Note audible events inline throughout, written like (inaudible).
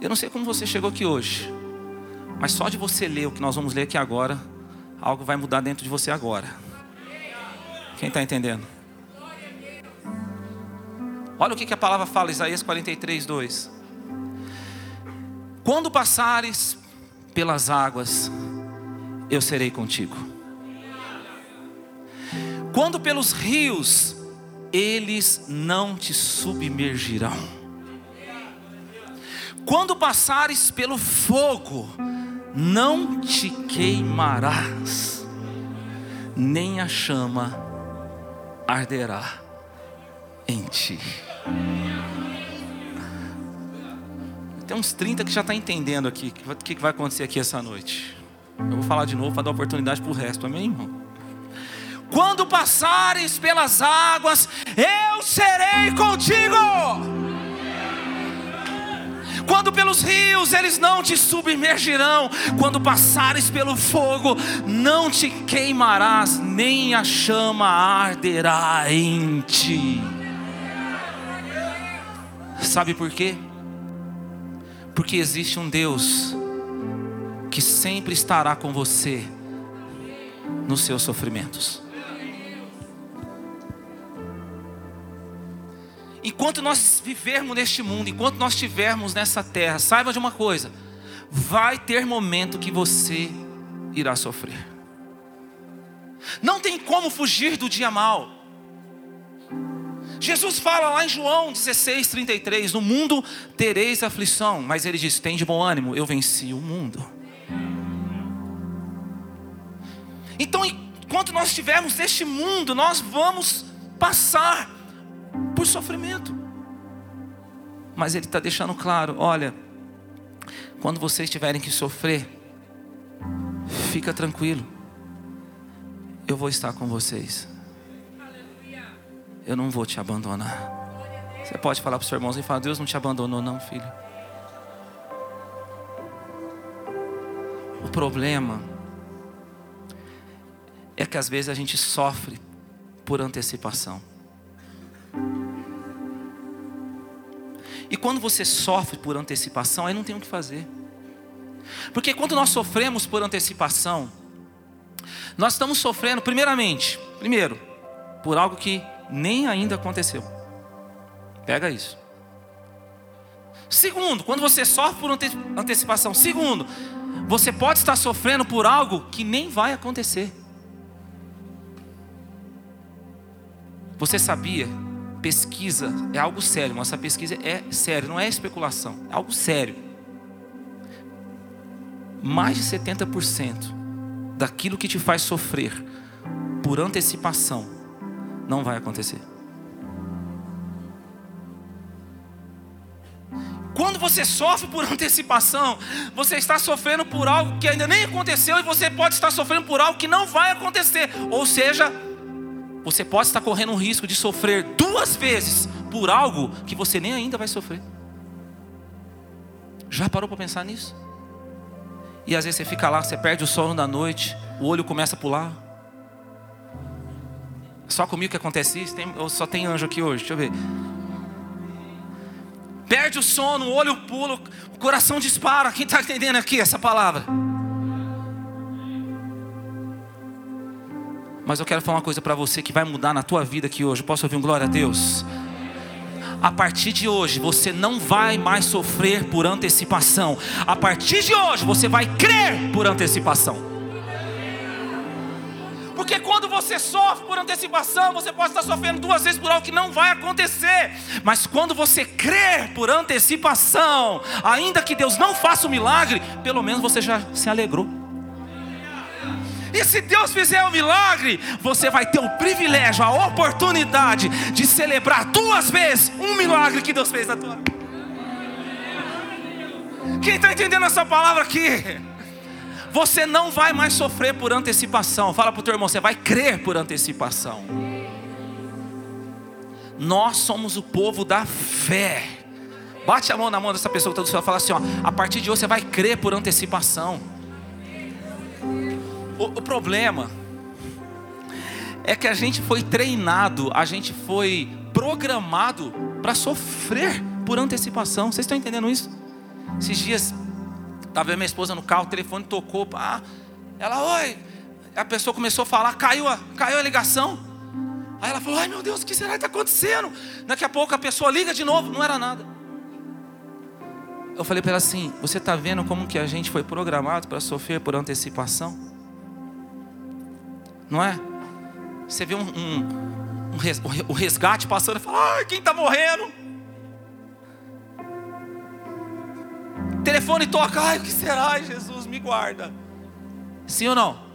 Eu não sei como você chegou aqui hoje, mas só de você ler o que nós vamos ler aqui agora, algo vai mudar dentro de você agora. Quem está entendendo? Olha o que, a palavra fala, Isaías 43, 2. Quando passares pelas águas, eu serei contigo. Quando pelos rios, eles não te submergirão. Quando passares pelo fogo, não te queimarás, nem a chama arderá em ti. Tem uns 30 que já está entendendo aqui o que, vai acontecer aqui essa noite. Eu vou falar de novo para dar oportunidade para o resto, amém, irmão? Quando passares pelas águas, eu serei contigo. Quando pelos rios eles não te submergirão, quando passares pelo fogo, não te queimarás, nem a chama arderá em ti. Sabe por quê? Porque existe um Deus que sempre estará com você nos seus sofrimentos. Enquanto nós vivermos neste mundo, enquanto nós estivermos nessa terra, saiba de uma coisa: vai ter momento que você irá sofrer. Não tem como fugir do dia mal. Jesus fala lá em João 16, 33: No mundo tereis aflição, mas ele diz: Tem de bom ânimo, eu venci o mundo. Então, enquanto nós estivermos neste mundo, nós vamos passar por sofrimento. Mas ele está deixando claro: olha, quando vocês tiverem que sofrer, fica tranquilo, eu vou estar com vocês eu não vou te abandonar. Você pode falar para os seus irmãos e falar: Deus não te abandonou, não, filho. O problema é que às vezes a gente sofre por antecipação. E quando você sofre por antecipação, aí não tem o que fazer. Porque quando nós sofremos por antecipação, nós estamos sofrendo, primeiramente, primeiro, por algo que nem ainda aconteceu. Pega isso. Segundo, quando você sofre por antecipação. Segundo, você pode estar sofrendo por algo que nem vai acontecer. Você sabia? Pesquisa é algo sério, mas essa pesquisa é sério, não é especulação, é algo sério. Mais de 70% daquilo que te faz sofrer por antecipação não vai acontecer. Quando você sofre por antecipação, você está sofrendo por algo que ainda nem aconteceu e você pode estar sofrendo por algo que não vai acontecer. Ou seja, você pode estar correndo o risco de sofrer duas vezes por algo que você nem ainda vai sofrer. Já parou para pensar nisso? E às vezes você fica lá, você perde o sono da noite, o olho começa a pular. Só comigo que acontece isso? Tem, só tem anjo aqui hoje? Deixa eu ver. Perde o sono, o olho pula, o coração dispara. Quem está entendendo aqui essa palavra? Mas eu quero falar uma coisa para você que vai mudar na tua vida aqui hoje. Posso ouvir um glória a Deus? A partir de hoje, você não vai mais sofrer por antecipação. A partir de hoje, você vai crer por antecipação. Porque quando você sofre por antecipação, você pode estar sofrendo duas vezes por algo que não vai acontecer. Mas quando você crer por antecipação, ainda que Deus não faça o milagre, pelo menos você já se alegrou. E se Deus fizer um milagre, você vai ter o privilégio, a oportunidade de celebrar duas vezes um milagre que Deus fez na tua vida. Quem está entendendo essa palavra aqui? Você não vai mais sofrer por antecipação. Fala para o teu irmão, você vai crer por antecipação. Nós somos o povo da fé. Bate a mão na mão dessa pessoa que está do céu e fala assim: ó, a partir de hoje você vai crer por antecipação. O, o problema é que a gente foi treinado, a gente foi programado para sofrer por antecipação. Vocês estão entendendo isso? Esses dias, estava minha esposa no carro, o telefone tocou. Ela, oi. A pessoa começou a falar, caiu a, caiu a ligação. Aí ela falou: Ai meu Deus, o que será que está acontecendo? Daqui a pouco a pessoa liga de novo, não era nada. Eu falei para ela assim: Você está vendo como que a gente foi programado para sofrer por antecipação? Não é? Você vê um, um, um resgate passando e fala: Ai, quem está morrendo? Telefone toca, ai, o que será? Jesus, me guarda. Sim ou não?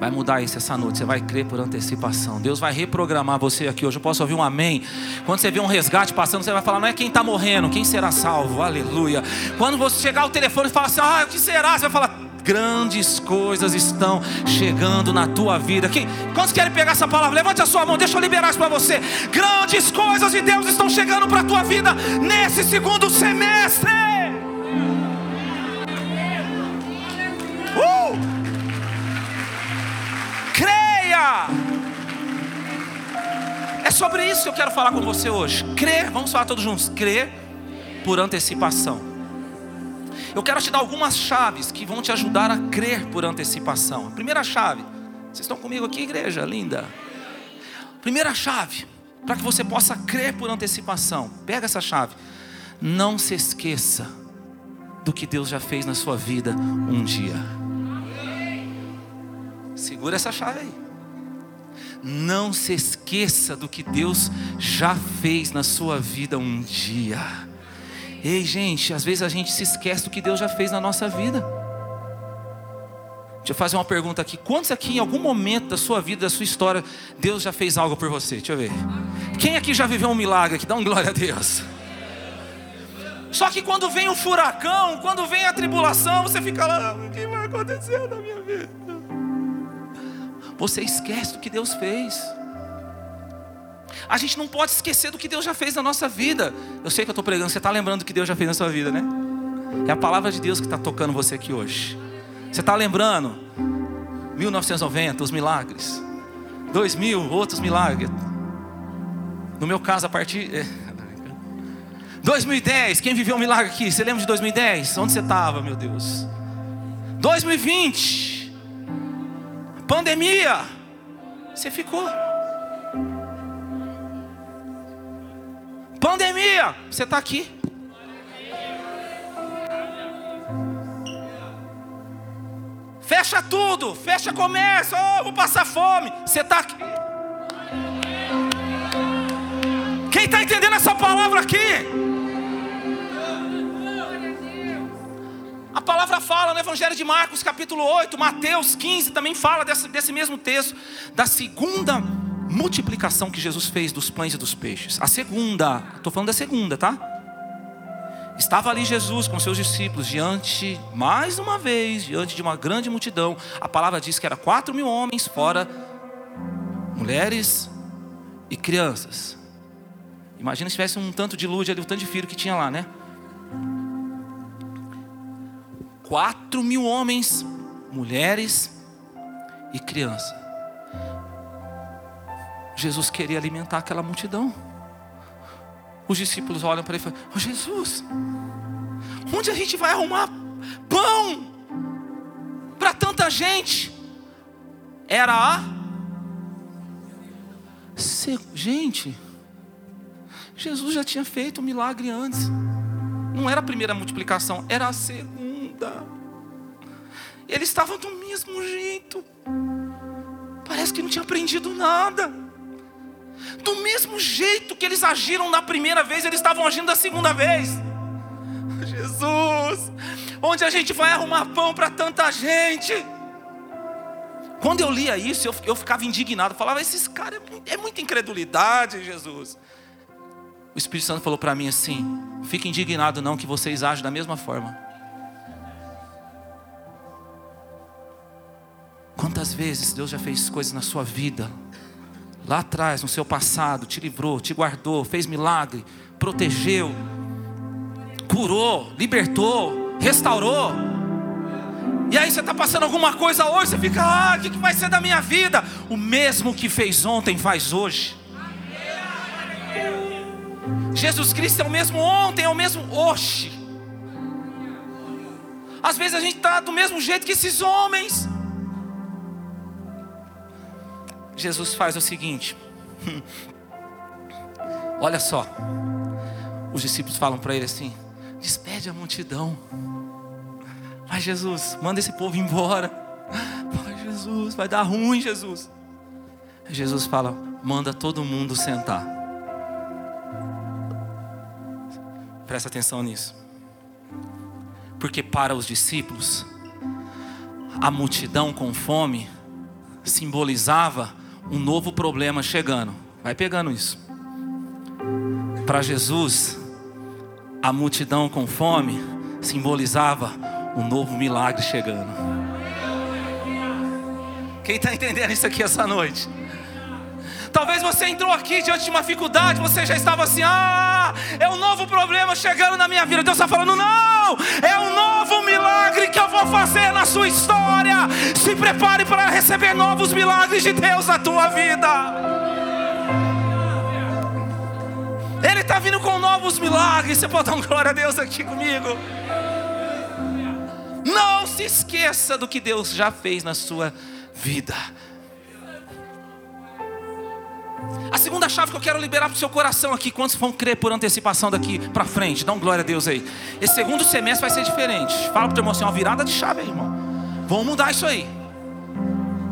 Vai mudar isso essa noite. Você vai crer por antecipação. Deus vai reprogramar você aqui hoje. Eu posso ouvir um amém. Quando você vê um resgate passando, você vai falar: não é quem está morrendo, quem será salvo. Aleluia. Quando você chegar ao telefone e falar assim: ah, o que será? Você vai falar: grandes coisas estão chegando na tua vida. Quem, quantos querem pegar essa palavra? Levante a sua mão, deixa eu liberar isso para você. Grandes coisas de Deus estão chegando para a tua vida nesse segundo semestre. Uh! creia. É sobre isso que eu quero falar com você hoje. Crer, vamos falar todos juntos. Crer por antecipação. Eu quero te dar algumas chaves que vão te ajudar a crer por antecipação. A primeira chave, vocês estão comigo aqui, igreja linda? Primeira chave, para que você possa crer por antecipação. Pega essa chave. Não se esqueça do que Deus já fez na sua vida um dia. Segura essa chave aí. Não se esqueça do que Deus já fez na sua vida um dia. Ei, gente, às vezes a gente se esquece do que Deus já fez na nossa vida. Deixa eu fazer uma pergunta aqui. Quantos aqui, em algum momento da sua vida, da sua história, Deus já fez algo por você? Deixa eu ver. Quem aqui já viveu um milagre aqui? Dá um glória a Deus. Só que quando vem o furacão, quando vem a tribulação, você fica lá, o que vai acontecer na minha vida? você esquece do que Deus fez. A gente não pode esquecer do que Deus já fez na nossa vida. Eu sei que eu estou pregando, você está lembrando do que Deus já fez na sua vida, né? É a palavra de Deus que está tocando você aqui hoje. Você está lembrando? 1990, os milagres. 2000, outros milagres. No meu caso, a partir. (laughs) 2010, quem viveu um milagre aqui? Você lembra de 2010? Onde você estava, meu Deus? 2020. Pandemia, você ficou. Pandemia, você está aqui. Fecha tudo, fecha comércio, oh, vou passar fome. Você está aqui. Quem está entendendo essa palavra aqui? A palavra fala no Evangelho de Marcos, capítulo 8, Mateus 15, também fala desse, desse mesmo texto, da segunda multiplicação que Jesus fez dos pães e dos peixes. A segunda, estou falando da segunda, tá? Estava ali Jesus com seus discípulos diante, mais uma vez, diante de uma grande multidão. A palavra diz que era quatro mil homens, fora mulheres e crianças. Imagina se tivesse um tanto de luz ali, um tanto de filho que tinha lá, né? Quatro mil homens, mulheres e crianças. Jesus queria alimentar aquela multidão. Os discípulos olham para ele e falam: oh, Jesus, onde a gente vai arrumar pão para tanta gente? Era a. Gente, Jesus já tinha feito um milagre antes. Não era a primeira multiplicação, era a segunda. Eles estavam do mesmo jeito. Parece que não tinha aprendido nada. Do mesmo jeito que eles agiram na primeira vez, eles estavam agindo da segunda vez. (laughs) Jesus, onde a gente vai arrumar pão para tanta gente? Quando eu lia isso, eu, eu ficava indignado. falava, esses caras é, é muita incredulidade, Jesus. O Espírito Santo falou para mim assim: fique indignado, não, que vocês agem da mesma forma. Quantas vezes Deus já fez coisas na sua vida, lá atrás, no seu passado, te livrou, te guardou, fez milagre, protegeu, curou, libertou, restaurou. E aí você está passando alguma coisa hoje, você fica, ah, o que vai ser da minha vida? O mesmo que fez ontem faz hoje. Jesus Cristo é o mesmo ontem, é o mesmo hoje. Às vezes a gente está do mesmo jeito que esses homens. Jesus faz o seguinte: (laughs) olha só, os discípulos falam para ele assim: despede a multidão. Vai, Jesus, manda esse povo embora. (laughs) Vai, Jesus, vai dar ruim, Jesus. Jesus fala: manda todo mundo sentar. Presta atenção nisso. Porque para os discípulos, a multidão com fome simbolizava um novo problema chegando. Vai pegando isso. Para Jesus, a multidão com fome simbolizava um novo milagre chegando. Quem está entendendo isso aqui essa noite? Talvez você entrou aqui diante de uma dificuldade, você já estava assim: ah, é um novo problema chegando na minha vida. Deus está falando: não, é um novo milagre que eu vou fazer na sua história. Se prepare para receber novos milagres de Deus na tua vida. Ele está vindo com novos milagres. Você pode dar glória a Deus aqui comigo? Não se esqueça do que Deus já fez na sua vida. A segunda chave que eu quero liberar para o seu coração aqui, quantos vão crer por antecipação daqui para frente? Dá um glória a Deus aí. Esse segundo semestre vai ser diferente. Fala para o teu irmão assim, uma virada de chave aí, irmão. Vamos mudar isso aí.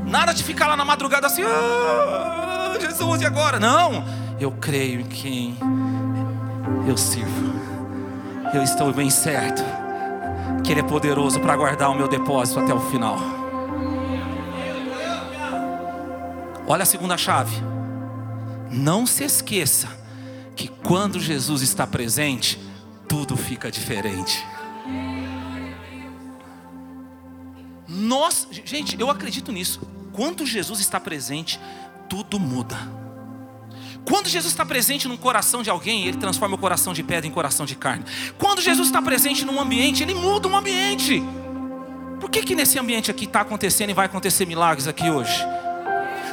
Nada de ficar lá na madrugada assim, ah, Jesus, e agora? Não, eu creio em quem eu sirvo. Eu estou bem certo que Ele é poderoso para guardar o meu depósito até o final. Olha a segunda chave. Não se esqueça que quando Jesus está presente, tudo fica diferente. Nós, gente, eu acredito nisso. Quando Jesus está presente, tudo muda. Quando Jesus está presente no coração de alguém, ele transforma o coração de pedra em coração de carne. Quando Jesus está presente num ambiente, ele muda um ambiente. Por que que nesse ambiente aqui está acontecendo e vai acontecer milagres aqui hoje?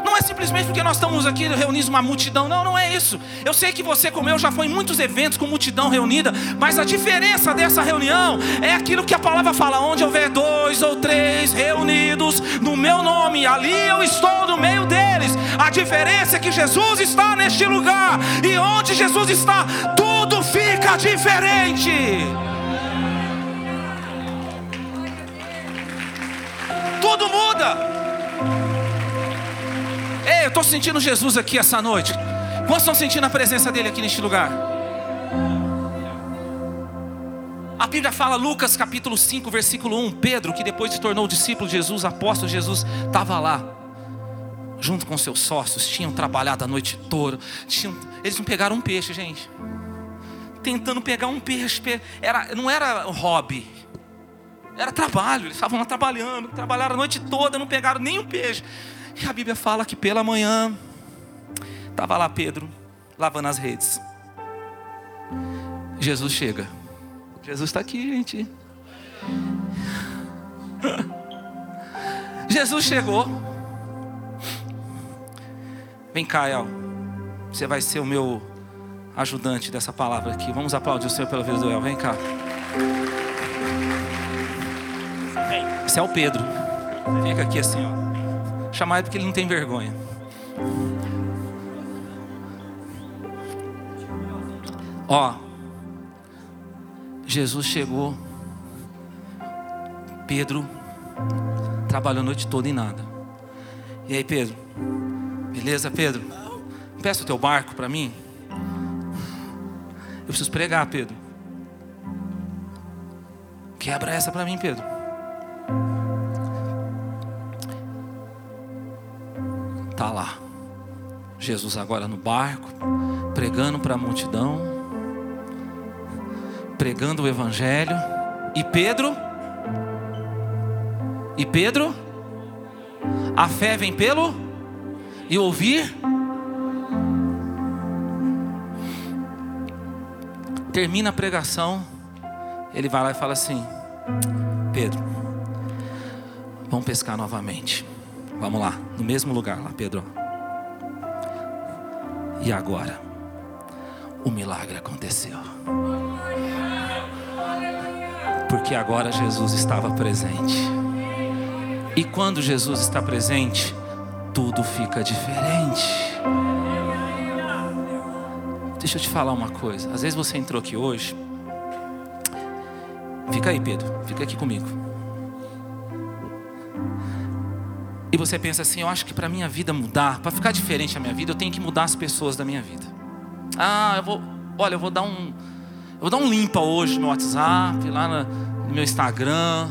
Não é simplesmente porque nós estamos aqui reunidos uma multidão. Não, não é isso. Eu sei que você, como eu, já foi em muitos eventos com multidão reunida. Mas a diferença dessa reunião é aquilo que a palavra fala: onde houver dois ou três reunidos no meu nome, ali eu estou no meio deles. A diferença é que Jesus está neste lugar. E onde Jesus está, tudo fica diferente. Tudo muda. Eu estou sentindo Jesus aqui essa noite. Quantos estão sentindo a presença dele aqui neste lugar? A Bíblia fala, Lucas capítulo 5, versículo 1, Pedro, que depois se tornou discípulo de Jesus, apóstolo de Jesus, estava lá, junto com seus sócios, tinham trabalhado a noite toda, tinham, eles não pegaram um peixe, gente, tentando pegar um peixe, era, não era hobby, era trabalho, eles estavam lá trabalhando, trabalharam a noite toda, não pegaram nenhum peixe. E a Bíblia fala que pela manhã estava lá Pedro lavando as redes. Jesus chega. Jesus está aqui, gente. (laughs) Jesus chegou. Vem cá, El. Você vai ser o meu ajudante dessa palavra aqui. Vamos aplaudir o Senhor pela vida do El. Vem cá. Esse é o Pedro. Fica aqui assim, ó. Chamar ele porque ele não tem vergonha. Ó, Jesus chegou, Pedro trabalhou a noite toda e nada. E aí, Pedro? Beleza, Pedro? Peça o teu barco para mim. Eu preciso pregar, Pedro. Quebra essa para mim, Pedro. Jesus agora no barco, pregando para a multidão, pregando o Evangelho. E Pedro? E Pedro? A fé vem pelo? E ouvir? Termina a pregação, ele vai lá e fala assim: Pedro, vamos pescar novamente. Vamos lá, no mesmo lugar lá, Pedro. E agora? o milagre aconteceu. Porque agora Jesus estava presente. E quando Jesus está presente, tudo fica diferente. Deixa eu te falar uma coisa. Às vezes você entrou aqui hoje. Fica aí, Pedro. Fica aqui comigo. E você pensa assim: eu acho que para minha vida mudar, para ficar diferente a minha vida, eu tenho que mudar as pessoas da minha vida. Ah, eu vou, olha, eu vou dar um, eu vou dar um limpa hoje no WhatsApp, lá no meu Instagram.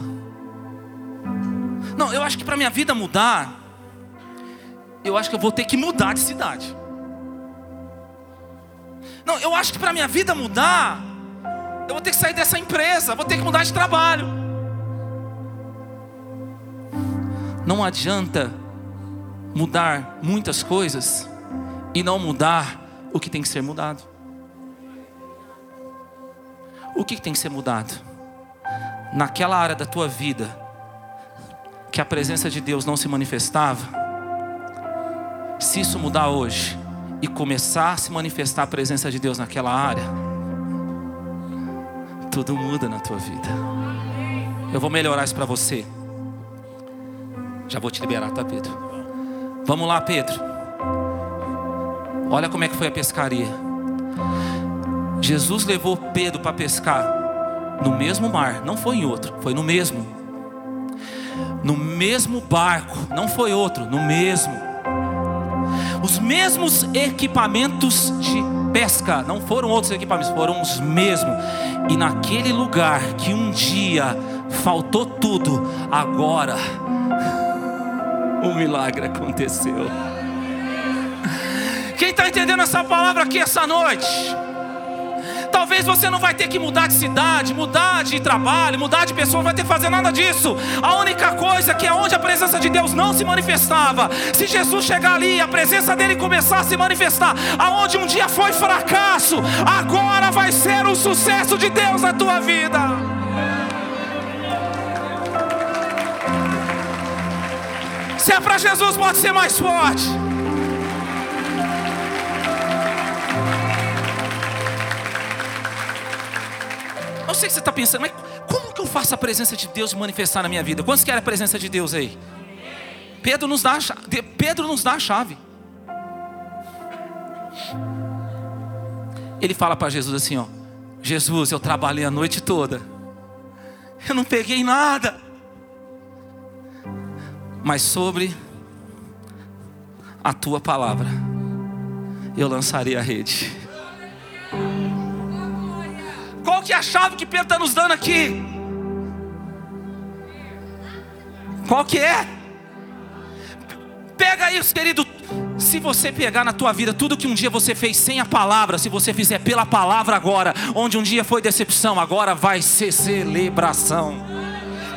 Não, eu acho que para minha vida mudar, eu acho que eu vou ter que mudar de cidade. Não, eu acho que para minha vida mudar, eu vou ter que sair dessa empresa, vou ter que mudar de trabalho. Não adianta mudar muitas coisas e não mudar o que tem que ser mudado. O que tem que ser mudado? Naquela área da tua vida que a presença de Deus não se manifestava, se isso mudar hoje e começar a se manifestar a presença de Deus naquela área, tudo muda na tua vida. Eu vou melhorar isso para você. Já vou te liberar, tá, Pedro? Vamos lá, Pedro. Olha como é que foi a pescaria. Jesus levou Pedro para pescar no mesmo mar, não foi em outro, foi no mesmo. No mesmo barco, não foi outro, no mesmo. Os mesmos equipamentos de pesca, não foram outros equipamentos, foram os mesmos. E naquele lugar que um dia faltou tudo, agora o milagre aconteceu. Quem está entendendo essa palavra aqui essa noite? Talvez você não vai ter que mudar de cidade, mudar de trabalho, mudar de pessoa, não vai ter que fazer nada disso. A única coisa que é onde a presença de Deus não se manifestava, se Jesus chegar ali, a presença dele começar a se manifestar, aonde um dia foi fracasso, agora vai ser o sucesso de Deus na tua vida. Se é para Jesus, pode ser mais forte. Eu sei que você está pensando, mas como que eu faço a presença de Deus manifestar na minha vida? Quantos querem a presença de Deus aí? Pedro nos dá. Pedro nos dá a chave. Ele fala para Jesus assim, ó: Jesus, eu trabalhei a noite toda. Eu não peguei nada. Mas sobre a tua palavra eu lançarei a rede. Qual que é a chave que Pedro está nos dando aqui? Qual que é? Pega isso, querido. Se você pegar na tua vida tudo que um dia você fez sem a palavra, se você fizer pela palavra agora, onde um dia foi decepção, agora vai ser celebração.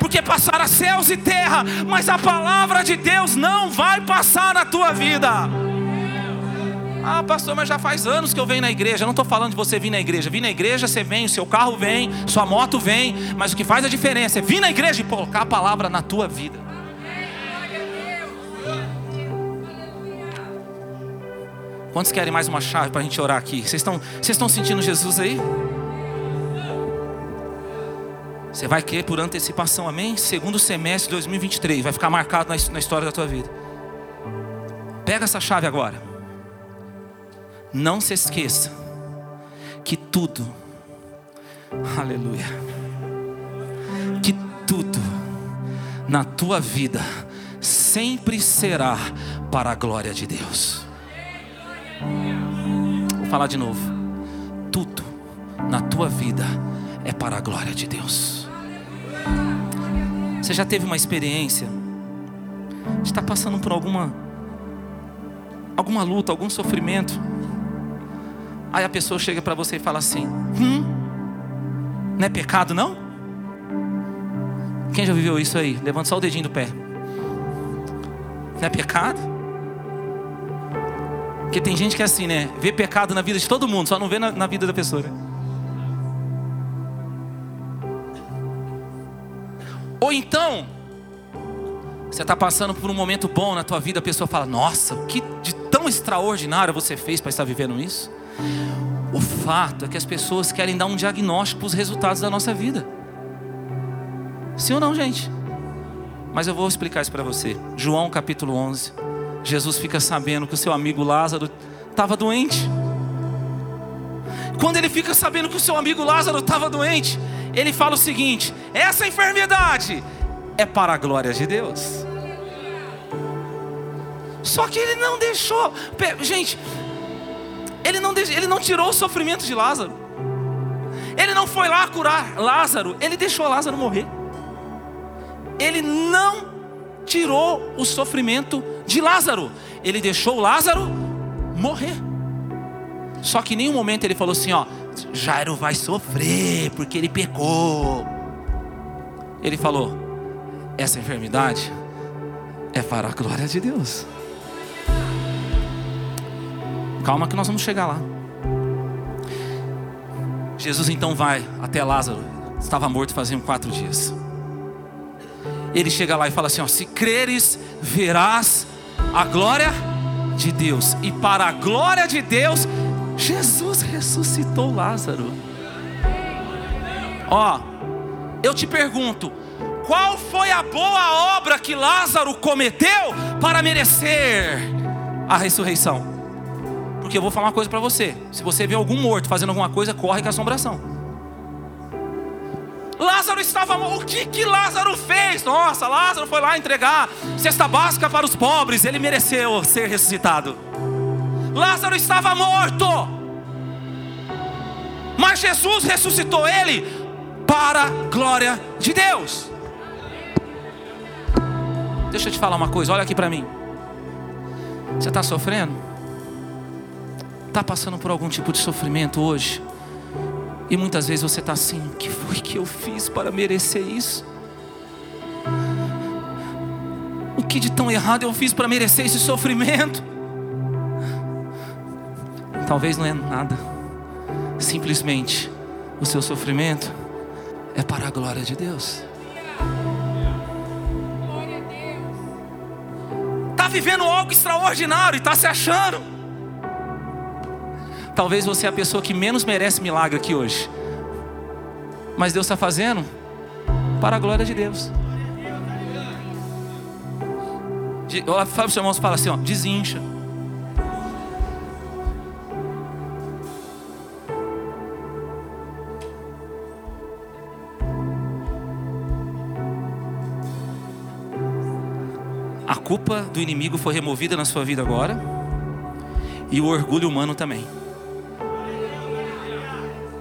Porque passará céus e terra, mas a palavra de Deus não vai passar na tua vida. Ah, pastor, mas já faz anos que eu venho na igreja. Eu não estou falando de você vir na igreja. Vir na igreja, você vem, o seu carro vem, sua moto vem. Mas o que faz a diferença é vir na igreja e colocar a palavra na tua vida. Quantos querem mais uma chave para a gente orar aqui? Vocês estão, vocês estão sentindo Jesus aí? Você vai querer por antecipação, amém? Segundo semestre de 2023, vai ficar marcado na, história da tua vida. Pega essa chave agora. Não se esqueça que tudo, aleluia, que tudo na tua vida sempre será para a glória de Deus. Vou falar de novo. Tudo na tua vida é para a glória de Deus. Você já teve uma experiência estar passando por alguma alguma luta, algum sofrimento? Aí a pessoa chega para você e fala assim: Hum, não é pecado não? Quem já viveu isso aí? Levanta só o dedinho do pé. Não é pecado? Porque tem gente que é assim, né? Vê pecado na vida de todo mundo, só não vê na, na vida da pessoa. Né? Ou então, você está passando por um momento bom na tua vida, a pessoa fala: Nossa, o que de tão extraordinário você fez para estar vivendo isso? O fato é que as pessoas querem dar um diagnóstico para os resultados da nossa vida. Sim ou não, gente? Mas eu vou explicar isso para você. João capítulo 11. Jesus fica sabendo que o seu amigo Lázaro estava doente. Quando ele fica sabendo que o seu amigo Lázaro estava doente, ele fala o seguinte: essa enfermidade é para a glória de Deus. Só que ele não deixou, gente, ele não, ele não tirou o sofrimento de Lázaro. Ele não foi lá curar Lázaro, ele deixou Lázaro morrer. Ele não tirou o sofrimento de Lázaro, ele deixou Lázaro morrer. Só que em nenhum momento ele falou assim: ó, Jairo vai sofrer porque ele pecou. Ele falou: essa enfermidade é para a glória de Deus. Calma que nós vamos chegar lá. Jesus então vai até Lázaro, estava morto faziam quatro dias. Ele chega lá e fala assim: ó, se creres, verás a glória de Deus. E para a glória de Deus, Jesus ressuscitou Lázaro. Ó, eu te pergunto, qual foi a boa obra que Lázaro cometeu para merecer a ressurreição? Porque eu vou falar uma coisa para você: se você vê algum morto fazendo alguma coisa, corre com assombração. Lázaro estava O que que Lázaro fez? Nossa, Lázaro foi lá entregar cesta básica para os pobres. Ele mereceu ser ressuscitado. Lázaro estava morto. Mas Jesus ressuscitou ele para a glória de Deus. Deixa eu te falar uma coisa, olha aqui para mim. Você está sofrendo? Está passando por algum tipo de sofrimento hoje? E muitas vezes você está assim: o que foi que eu fiz para merecer isso? O que de tão errado eu fiz para merecer esse sofrimento? Talvez não é nada, simplesmente o seu sofrimento é para a glória de Deus. Está vivendo algo extraordinário e está se achando. Talvez você é a pessoa que menos merece milagre aqui hoje. Mas Deus está fazendo para a glória de Deus. Olha, para os fala assim, ó, desincha. A culpa do inimigo foi removida na sua vida agora. E o orgulho humano também.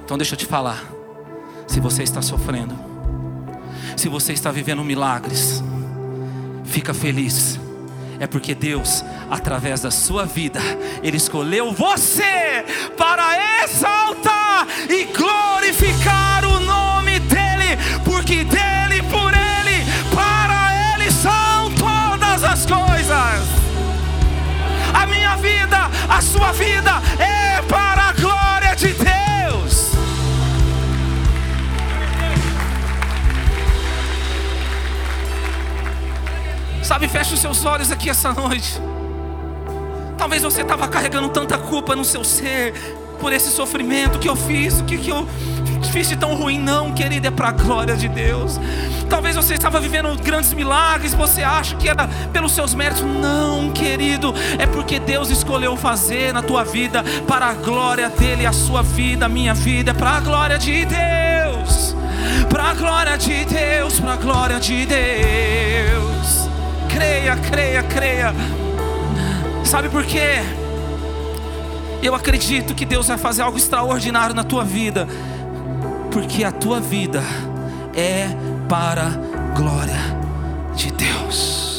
Então deixa eu te falar. Se você está sofrendo, se você está vivendo milagres, fica feliz. É porque Deus, através da sua vida, Ele escolheu você para exaltar e glorificar o nome dEle, porque dEle, as coisas. A minha vida, a sua vida é para a glória de Deus. Sabe, feche os seus olhos aqui essa noite. Talvez você estava carregando tanta culpa no seu ser por esse sofrimento que eu fiz, o que, que eu fiz de tão ruim. Não, querido, é para a glória de Deus. Talvez você estava vivendo grandes milagres, você acha que era pelos seus méritos. Não, querido, é porque Deus escolheu fazer na tua vida para a glória dele, a sua vida, a minha vida, é para a glória de Deus. Para a glória de Deus, para a glória de Deus creia, creia, creia. Sabe por quê? Eu acredito que Deus vai fazer algo extraordinário na tua vida, porque a tua vida é para a glória de Deus.